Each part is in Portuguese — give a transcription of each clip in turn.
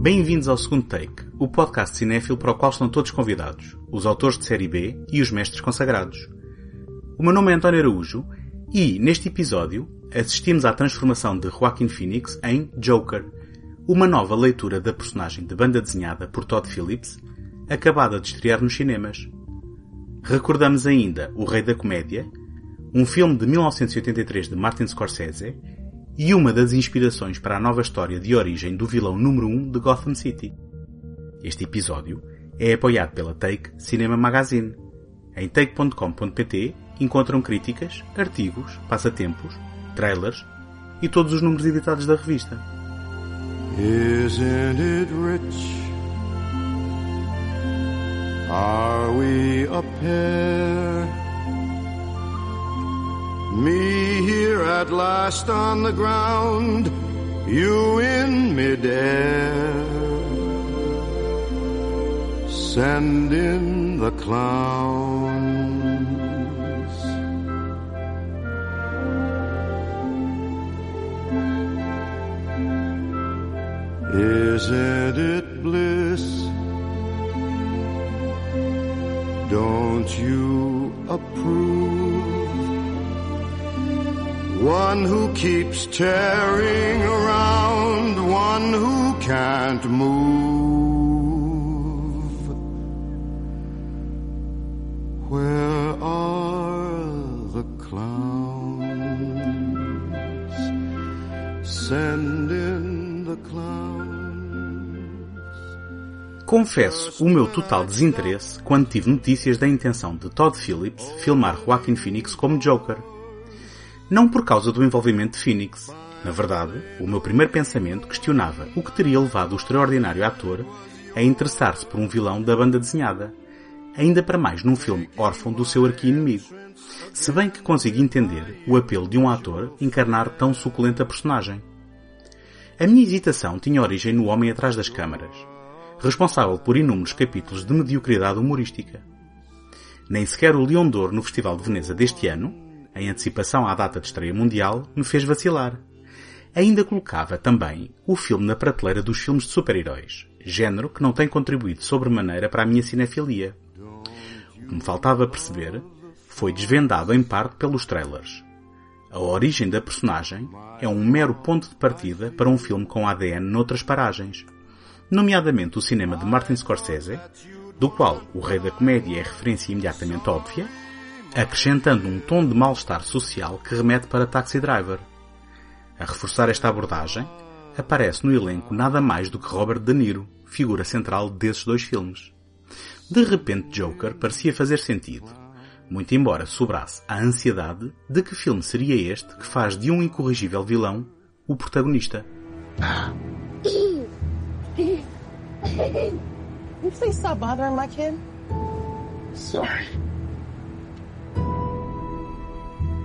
Bem-vindos ao segundo take, o podcast cinéfilo para o qual estão todos convidados, os autores de série B e os mestres consagrados. O meu nome é António Araújo e, neste episódio, assistimos à transformação de Joaquin Phoenix em Joker, uma nova leitura da personagem de banda desenhada por Todd Phillips, acabada de estrear nos cinemas. Recordamos ainda O Rei da Comédia, um filme de 1983 de Martin Scorsese e uma das inspirações para a nova história de origem do vilão número 1 um de Gotham City. Este episódio é apoiado pela Take Cinema Magazine. Em take.com.pt encontram críticas, artigos, passatempos, trailers e todos os números editados da revista. Isn't it rich? Are we a pair? Me here at last on the ground, you in midair. Send in the clowns. Isn't it bliss? Don't you approve? One who keeps tearing around, one who can't move. Where are the clowns? Send in the clowns. Confesso o meu total desinteresse quando tive notícias da intenção de Todd Phillips filmar Joaquin Phoenix como Joker. Não por causa do envolvimento de Phoenix. Na verdade, o meu primeiro pensamento questionava o que teria levado o extraordinário ator a interessar-se por um vilão da banda desenhada, ainda para mais num filme órfão do seu arqui-inimigo. Se bem que consigo entender o apelo de um ator encarnar tão suculenta personagem. A minha hesitação tinha origem no homem atrás das câmaras, responsável por inúmeros capítulos de mediocridade humorística. Nem sequer o Leão d'Or no Festival de Veneza deste ano, em antecipação à data de estreia mundial, me fez vacilar. Ainda colocava também o filme na prateleira dos filmes de super-heróis, género que não tem contribuído sobremaneira para a minha cinefilia. O que me faltava perceber foi desvendado em parte pelos trailers. A origem da personagem é um mero ponto de partida para um filme com ADN noutras paragens, nomeadamente o cinema de Martin Scorsese, do qual o Rei da Comédia é referência imediatamente óbvia, acrescentando um tom de mal-estar social que remete para Taxi Driver. A reforçar esta abordagem, aparece no elenco nada mais do que Robert De Niro, figura central desses dois filmes. De repente Joker parecia fazer sentido, muito embora sobrasse a ansiedade de que filme seria este que faz de um incorrigível vilão o protagonista. You stop bothering my kid? Sorry.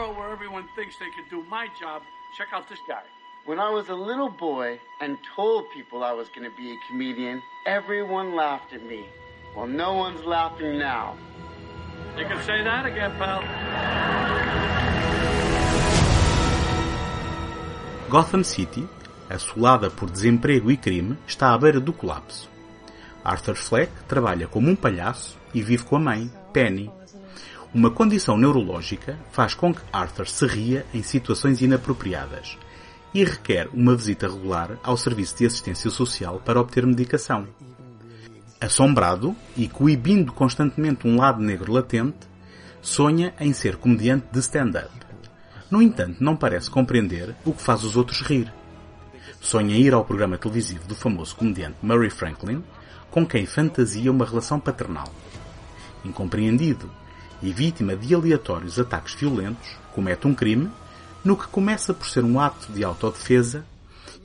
World where everyone thinks they can do my job, check out this guy. When I was a little boy and told people I was going to be a comedian, everyone laughed at me. Well, no one's laughing now. You can say that again, pal. Gotham City, assolada por desemprego e crime, está à beira do colapso. Arthur Fleck trabalha como um palhaço e vive com a mãe, Penny, uma condição neurológica faz com que Arthur se ria em situações inapropriadas e requer uma visita regular ao Serviço de Assistência Social para obter medicação. Assombrado e coibindo constantemente um lado negro latente, sonha em ser comediante de stand-up. No entanto, não parece compreender o que faz os outros rir. Sonha ir ao programa televisivo do famoso comediante Murray Franklin, com quem fantasia uma relação paternal. Incompreendido e vítima de aleatórios ataques violentos, comete um crime, no que começa por ser um ato de autodefesa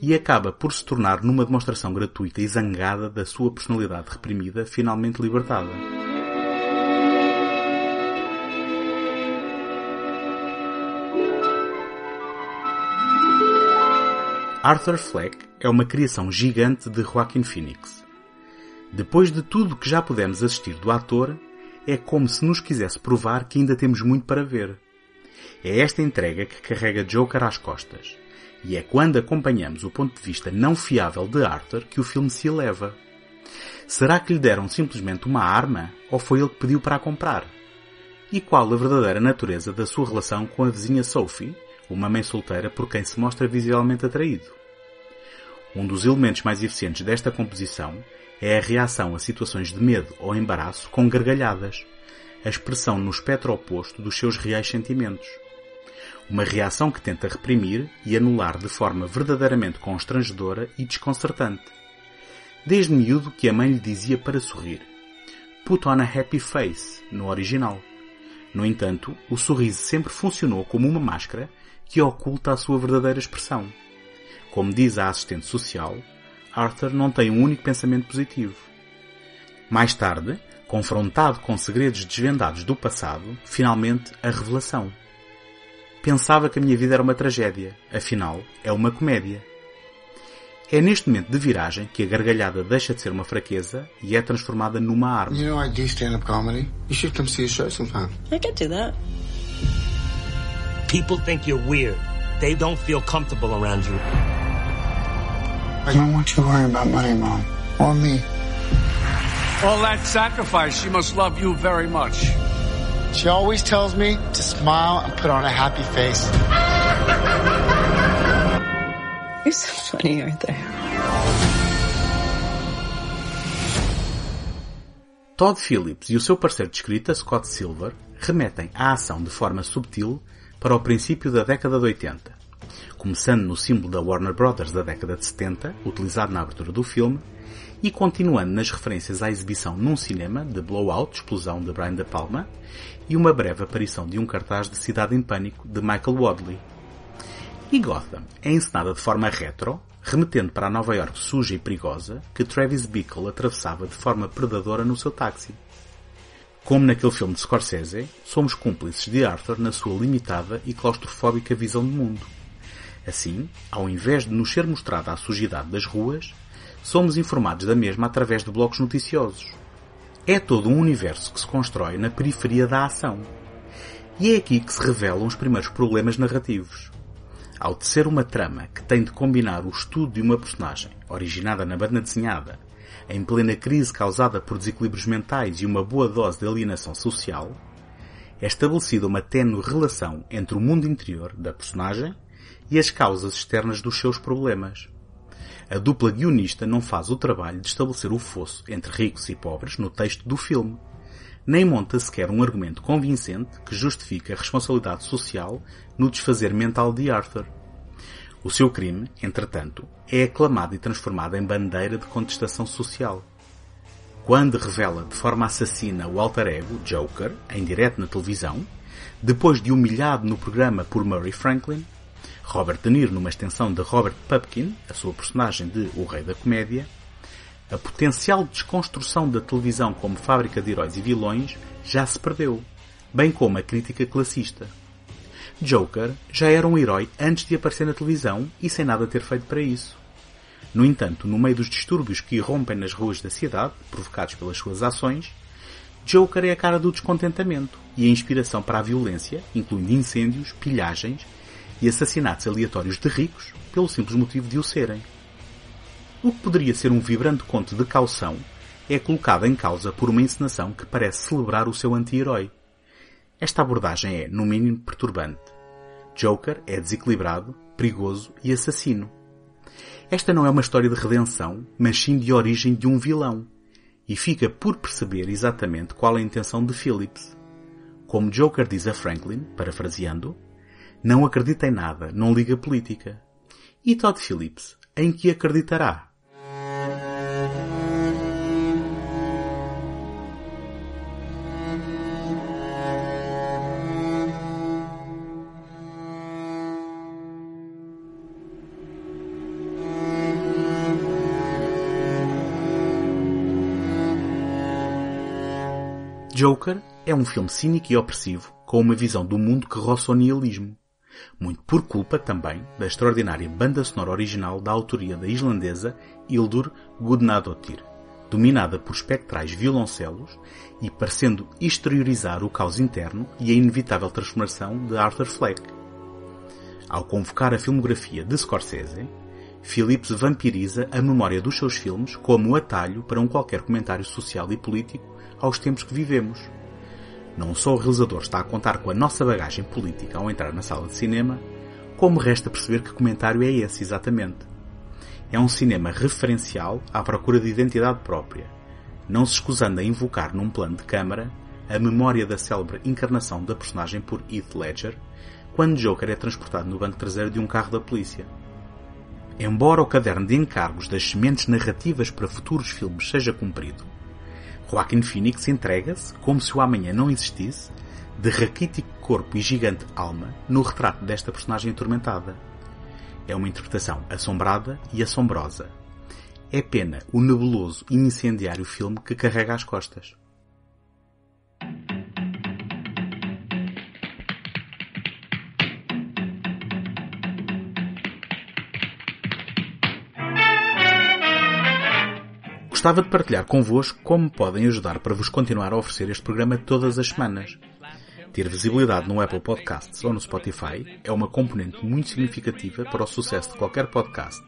e acaba por se tornar numa demonstração gratuita e zangada da sua personalidade reprimida finalmente libertada. Arthur Fleck é uma criação gigante de Joaquin Phoenix. Depois de tudo que já pudemos assistir do ator, é como se nos quisesse provar que ainda temos muito para ver. É esta entrega que carrega Joker às costas. E é quando acompanhamos o ponto de vista não fiável de Arthur que o filme se eleva. Será que lhe deram simplesmente uma arma ou foi ele que pediu para a comprar? E qual a verdadeira natureza da sua relação com a vizinha Sophie, uma mãe solteira por quem se mostra visualmente atraído? Um dos elementos mais eficientes desta composição é a reação a situações de medo ou embaraço com gargalhadas, a expressão no espectro oposto dos seus reais sentimentos. Uma reação que tenta reprimir e anular de forma verdadeiramente constrangedora e desconcertante. Desde miúdo que a mãe lhe dizia para sorrir. Put on a happy face, no original. No entanto, o sorriso sempre funcionou como uma máscara que oculta a sua verdadeira expressão. Como diz a assistente social, Arthur não tem um único pensamento positivo. Mais tarde, confrontado com segredos desvendados do passado, finalmente a revelação. Pensava que a minha vida era uma tragédia. Afinal, é uma comédia. É neste momento de viragem que a gargalhada deixa de ser uma fraqueza e é transformada numa arma. You know I do stand-up comedy. You should come see a show sometime. I could do that. People think you're weird. They don't feel comfortable around you. I don't want you worrying about money, Mom. Or me. All that sacrifice, she must love you very much. She always tells me to smile and put on a happy face. You're so funny, Arthur. Todd Phillips e o seu parceiro de escrita, Scott Silver, remetem à ação de forma subtil para o princípio da década de 80, começando no símbolo da Warner Brothers da década de 70, utilizado na abertura do filme, e continuando nas referências à exibição num cinema de Blowout, Explosão de Brian De Palma, e uma breve aparição de um cartaz de Cidade em Pânico de Michael Wadley. E Gotham é encenada de forma retro, remetendo para a Nova York suja e perigosa que Travis Bickle atravessava de forma predadora no seu táxi. Como naquele filme de Scorsese, somos cúmplices de Arthur na sua limitada e claustrofóbica visão do mundo. Assim, ao invés de nos ser mostrada a sujidade das ruas, somos informados da mesma através de blocos noticiosos. É todo um universo que se constrói na periferia da ação. E é aqui que se revelam os primeiros problemas narrativos. Ao tecer uma trama que tem de combinar o estudo de uma personagem, originada na banda desenhada, em plena crise causada por desequilíbrios mentais e uma boa dose de alienação social, é estabelecida uma ténue relação entre o mundo interior da personagem e as causas externas dos seus problemas. A dupla guionista não faz o trabalho de estabelecer o fosso entre ricos e pobres no texto do filme, nem monta sequer um argumento convincente que justifique a responsabilidade social no desfazer mental de Arthur. O seu crime, entretanto, é aclamado e transformado em bandeira de contestação social. Quando revela de forma assassina o alter ego, Joker, em direto na televisão, depois de humilhado no programa por Murray Franklin, Robert De Niro numa extensão de Robert Pupkin, a sua personagem de O Rei da Comédia, a potencial desconstrução da televisão como fábrica de heróis e vilões já se perdeu, bem como a crítica classista. Joker já era um herói antes de aparecer na televisão e sem nada ter feito para isso. No entanto, no meio dos distúrbios que irrompem nas ruas da cidade, provocados pelas suas ações, Joker é a cara do descontentamento e a inspiração para a violência, incluindo incêndios, pilhagens e assassinatos aleatórios de ricos pelo simples motivo de o serem. O que poderia ser um vibrante conto de caução é colocado em causa por uma encenação que parece celebrar o seu anti-herói. Esta abordagem é, no mínimo, perturbante. Joker é desequilibrado, perigoso e assassino. Esta não é uma história de redenção, mas sim de origem de um vilão. E fica por perceber exatamente qual é a intenção de Phillips. Como Joker diz a Franklin, parafraseando, não acredita em nada, não liga política. E Todd Phillips, em que acreditará? Joker é um filme cínico e opressivo, com uma visão do mundo que roça o nihilismo. Muito por culpa também da extraordinária banda sonora original da autoria da islandesa Hildur Gudnadottir, dominada por espectrais violoncelos e parecendo exteriorizar o caos interno e a inevitável transformação de Arthur Fleck. Ao convocar a filmografia de Scorsese, Phillips vampiriza a memória dos seus filmes como atalho para um qualquer comentário social e político aos tempos que vivemos. Não só o realizador está a contar com a nossa bagagem política ao entrar na sala de cinema, como resta perceber que comentário é esse exatamente. É um cinema referencial à procura de identidade própria, não se escusando a invocar num plano de câmara a memória da célebre encarnação da personagem por Heath Ledger, quando Joker é transportado no banco traseiro de um carro da polícia. Embora o caderno de encargos das sementes narrativas para futuros filmes seja cumprido, Joaquin Phoenix entrega-se, como se o amanhã não existisse, de raquítico corpo e gigante alma no retrato desta personagem atormentada. É uma interpretação assombrada e assombrosa. É pena o nebuloso e incendiário filme que carrega às costas. Gostava de partilhar convosco como podem ajudar para vos continuar a oferecer este programa todas as semanas. Ter visibilidade no Apple Podcasts ou no Spotify é uma componente muito significativa para o sucesso de qualquer podcast.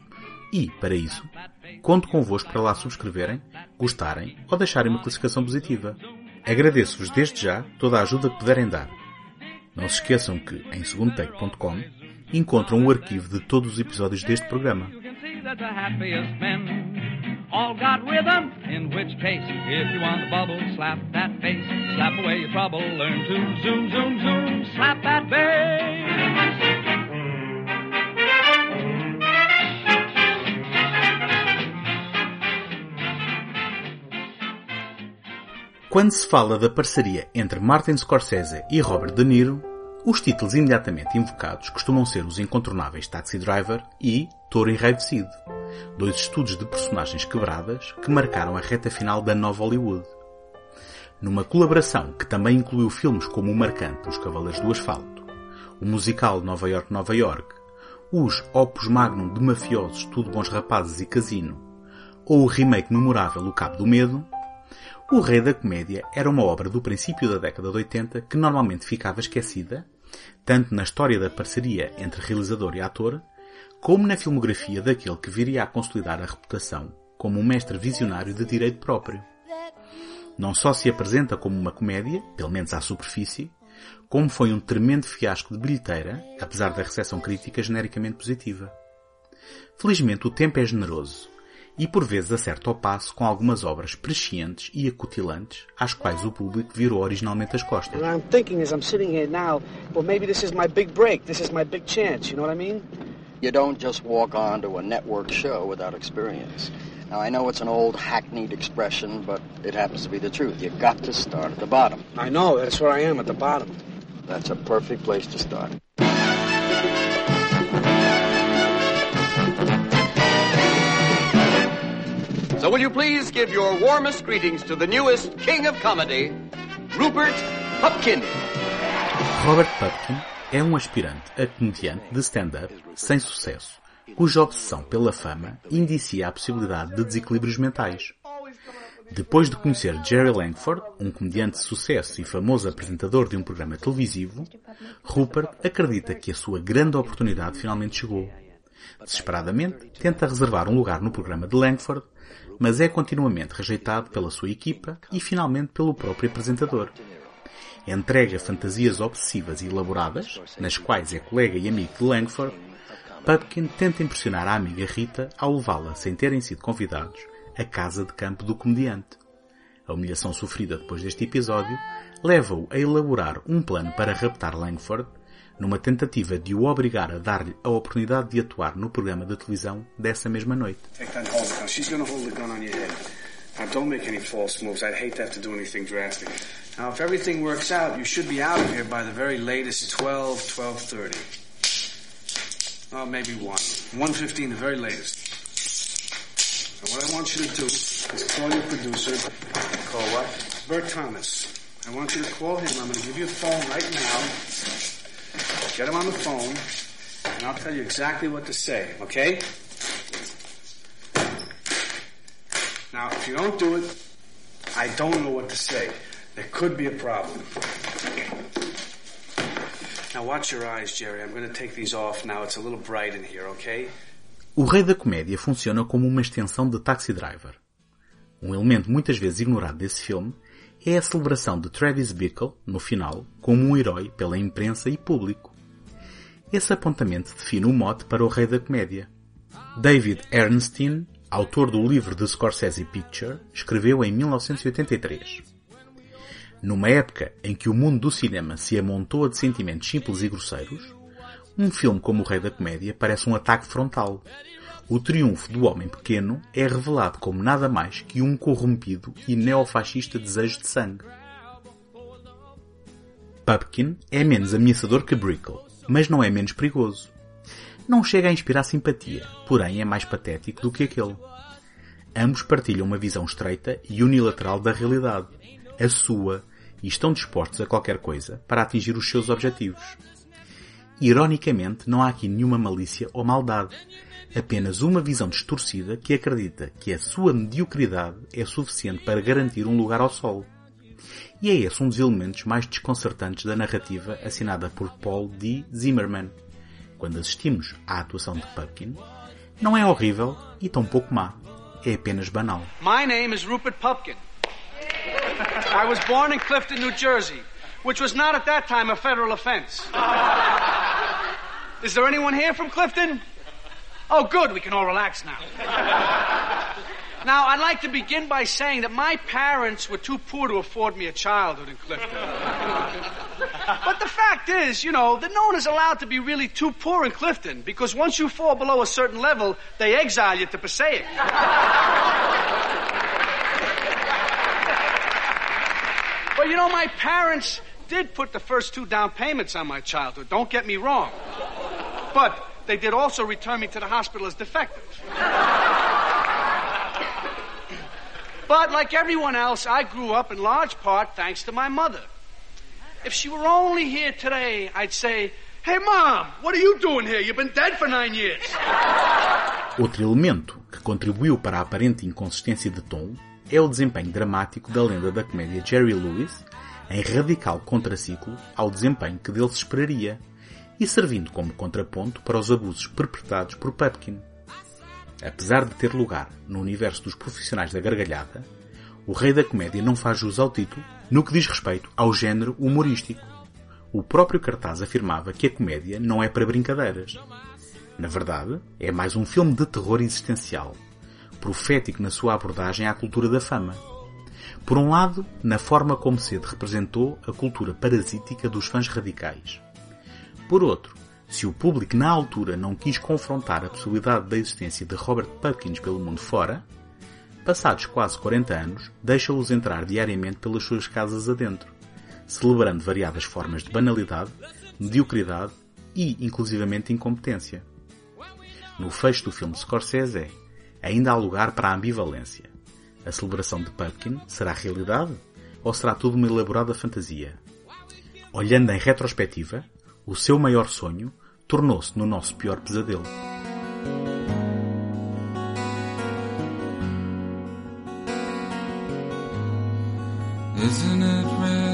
E, para isso, conto convosco para lá subscreverem, gostarem ou deixarem uma classificação positiva. Agradeço-vos desde já toda a ajuda que puderem dar. Não se esqueçam que, em segundotake.com, encontram o arquivo de todos os episódios deste programa all got rhythm, in which case, if you want the bubble, slap that face, slap away your trouble, learn to zoom, zoom, zoom, slap that bass. Quando se fala da parceria entre Martin Scorsese e Robert De Niro, os títulos imediatamente invocados costumam ser os incontornáveis Taxi Driver e Touro Enraivecido dois estudos de personagens quebradas que marcaram a reta final da nova Hollywood. Numa colaboração que também incluiu filmes como o marcante Os Cavaleiros do Asfalto, o musical Nova York, Nova York, os opus magnum de mafiosos Tudo Bons Rapazes e Casino, ou o remake memorável O Cabo do Medo, O Rei da Comédia era uma obra do princípio da década de 80 que normalmente ficava esquecida, tanto na história da parceria entre realizador e ator, como na filmografia daquele que viria a consolidar a reputação como um mestre visionário de direito próprio. Não só se apresenta como uma comédia, pelo menos à superfície, como foi um tremendo fiasco de bilheteira, apesar da recepção crítica genericamente positiva. Felizmente o tempo é generoso e por vezes acerta ao passo com algumas obras prescientes e acutilantes às quais o público virou originalmente as costas. And I'm thinking as I'm sitting here now, well maybe this is my big break, this is my big chance, you know what I mean? You don't just walk onto a network show without experience. Now, I know it's an old hackneyed expression, but it happens to be the truth. You've got to start at the bottom. I know, that's where I am, at the bottom. That's a perfect place to start. Will you please give your warmest greetings to the newest king of comedy, Rupert Pupkin. Robert Pupkin é um aspirante a comediante de stand-up sem sucesso, cuja obsessão pela fama indicia a possibilidade de desequilíbrios mentais. Depois de conhecer Jerry Langford, um comediante de sucesso e famoso apresentador de um programa televisivo, Rupert acredita que a sua grande oportunidade finalmente chegou. Desesperadamente, tenta reservar um lugar no programa de Langford, mas é continuamente rejeitado pela sua equipa e finalmente pelo próprio apresentador entrega fantasias obsessivas e elaboradas, nas quais é colega e amigo de Langford, Pupkin tenta impressionar a amiga Rita ao levá-la, sem terem sido convidados, à casa de campo do comediante. A humilhação sofrida depois deste episódio leva-o a elaborar um plano para raptar Langford, numa tentativa de o obrigar a dar-lhe a oportunidade de atuar no programa de televisão dessa mesma noite. Now, don't make any false moves. I'd hate to have to do anything drastic. Now, if everything works out, you should be out of here by the very latest 12, 12.30. Well, maybe 1. 1.15, the very latest. What I want you to do is call your producer. Call what? Bert Thomas. I want you to call him. I'm going to give you a phone right now. Get him on the phone, and I'll tell you exactly what to say, okay? Now, if you don't do it, I don't know what to say. There could be a problem. Now watch your eyes, Jerry. I'm going to take these off now. It's a little bright in here, okay? O Rei da Comédia funciona como uma extensão de Taxi Driver. Um elemento muitas vezes ignorado desse filme é a celebração de Travis Bickle, no final, como um herói pela imprensa e público. Esse apontamento define o mote para o Rei da Comédia. David Ernstein, autor do livro The Scorsese Picture, escreveu em 1983. Numa época em que o mundo do cinema se amontoa de sentimentos simples e grosseiros, um filme como O Rei da Comédia parece um ataque frontal. O triunfo do homem pequeno é revelado como nada mais que um corrompido e neofascista desejo de sangue. Pupkin é menos ameaçador que Brickle, mas não é menos perigoso. Não chega a inspirar simpatia, porém é mais patético do que aquele. Ambos partilham uma visão estreita e unilateral da realidade, a sua, e estão dispostos a qualquer coisa para atingir os seus objetivos. Ironicamente, não há aqui nenhuma malícia ou maldade, apenas uma visão distorcida que acredita que a sua mediocridade é suficiente para garantir um lugar ao sol. E é esse um dos elementos mais desconcertantes da narrativa assinada por Paul D. Zimmerman. Quando assistimos à atuação de Pupkin, não é horrível e tão pouco má. É apenas banal. My name is Rupert Pupkin. I was born in Clifton, New Jersey, which was not at that time a federal offense. Is there anyone here from Clifton? Oh, good. We can all relax now. Now, I'd like to begin by saying that my parents were too poor to afford me a childhood in Clifton. but the fact is, you know, that no one is allowed to be really too poor in Clifton because once you fall below a certain level, they exile you to Passaic. But you know, my parents did put the first two down payments on my childhood. Don't get me wrong. But they did also return me to the hospital as defective. But like everyone else, I grew up in large part thanks to my mother. If she were only here today, I'd say, Hey, Mom, what are you doing here? You've been dead for nine years. Outro elemento que contribuiu para a aparente inconsistência de tom é o desempenho dramático da lenda da comédia Jerry Lewis, em radical contraciclo ao desempenho que dele se esperaria, e servindo como contraponto para os abusos perpetrados por Pupkin. Apesar de ter lugar no universo dos profissionais da gargalhada, o rei da comédia não faz jus ao título no que diz respeito ao género humorístico. O próprio cartaz afirmava que a comédia não é para brincadeiras. Na verdade, é mais um filme de terror existencial, profético na sua abordagem à cultura da fama. Por um lado, na forma como Cede representou a cultura parasítica dos fãs radicais. Por outro, se o público na altura não quis confrontar a possibilidade da existência de Robert Pupkins pelo mundo fora, passados quase 40 anos, deixa-os entrar diariamente pelas suas casas adentro, celebrando variadas formas de banalidade, mediocridade e, inclusivamente, incompetência. No fecho do filme Scorsese, ainda há lugar para a ambivalência. A celebração de Pupkin será realidade ou será tudo uma elaborada fantasia? Olhando em retrospectiva, o seu maior sonho tornou-se no nosso pior pesadelo. Isn't it?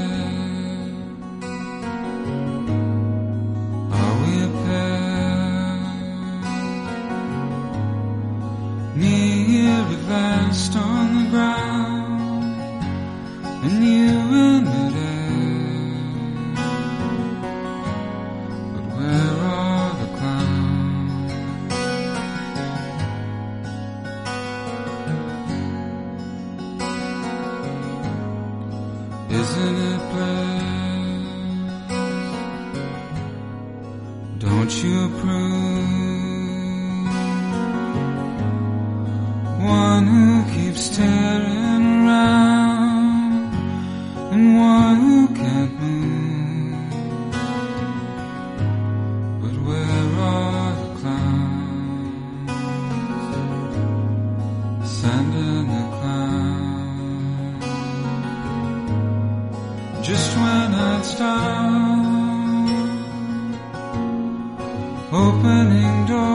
just when I'd start Opening doors.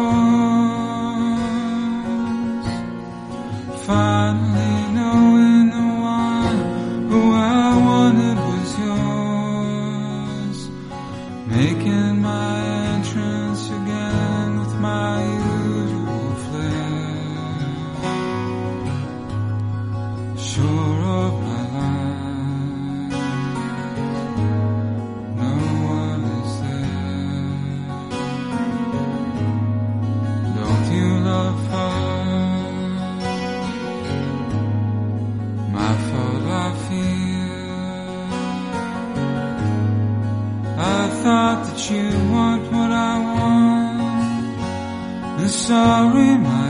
I thought that you want what I want, and sorry, my.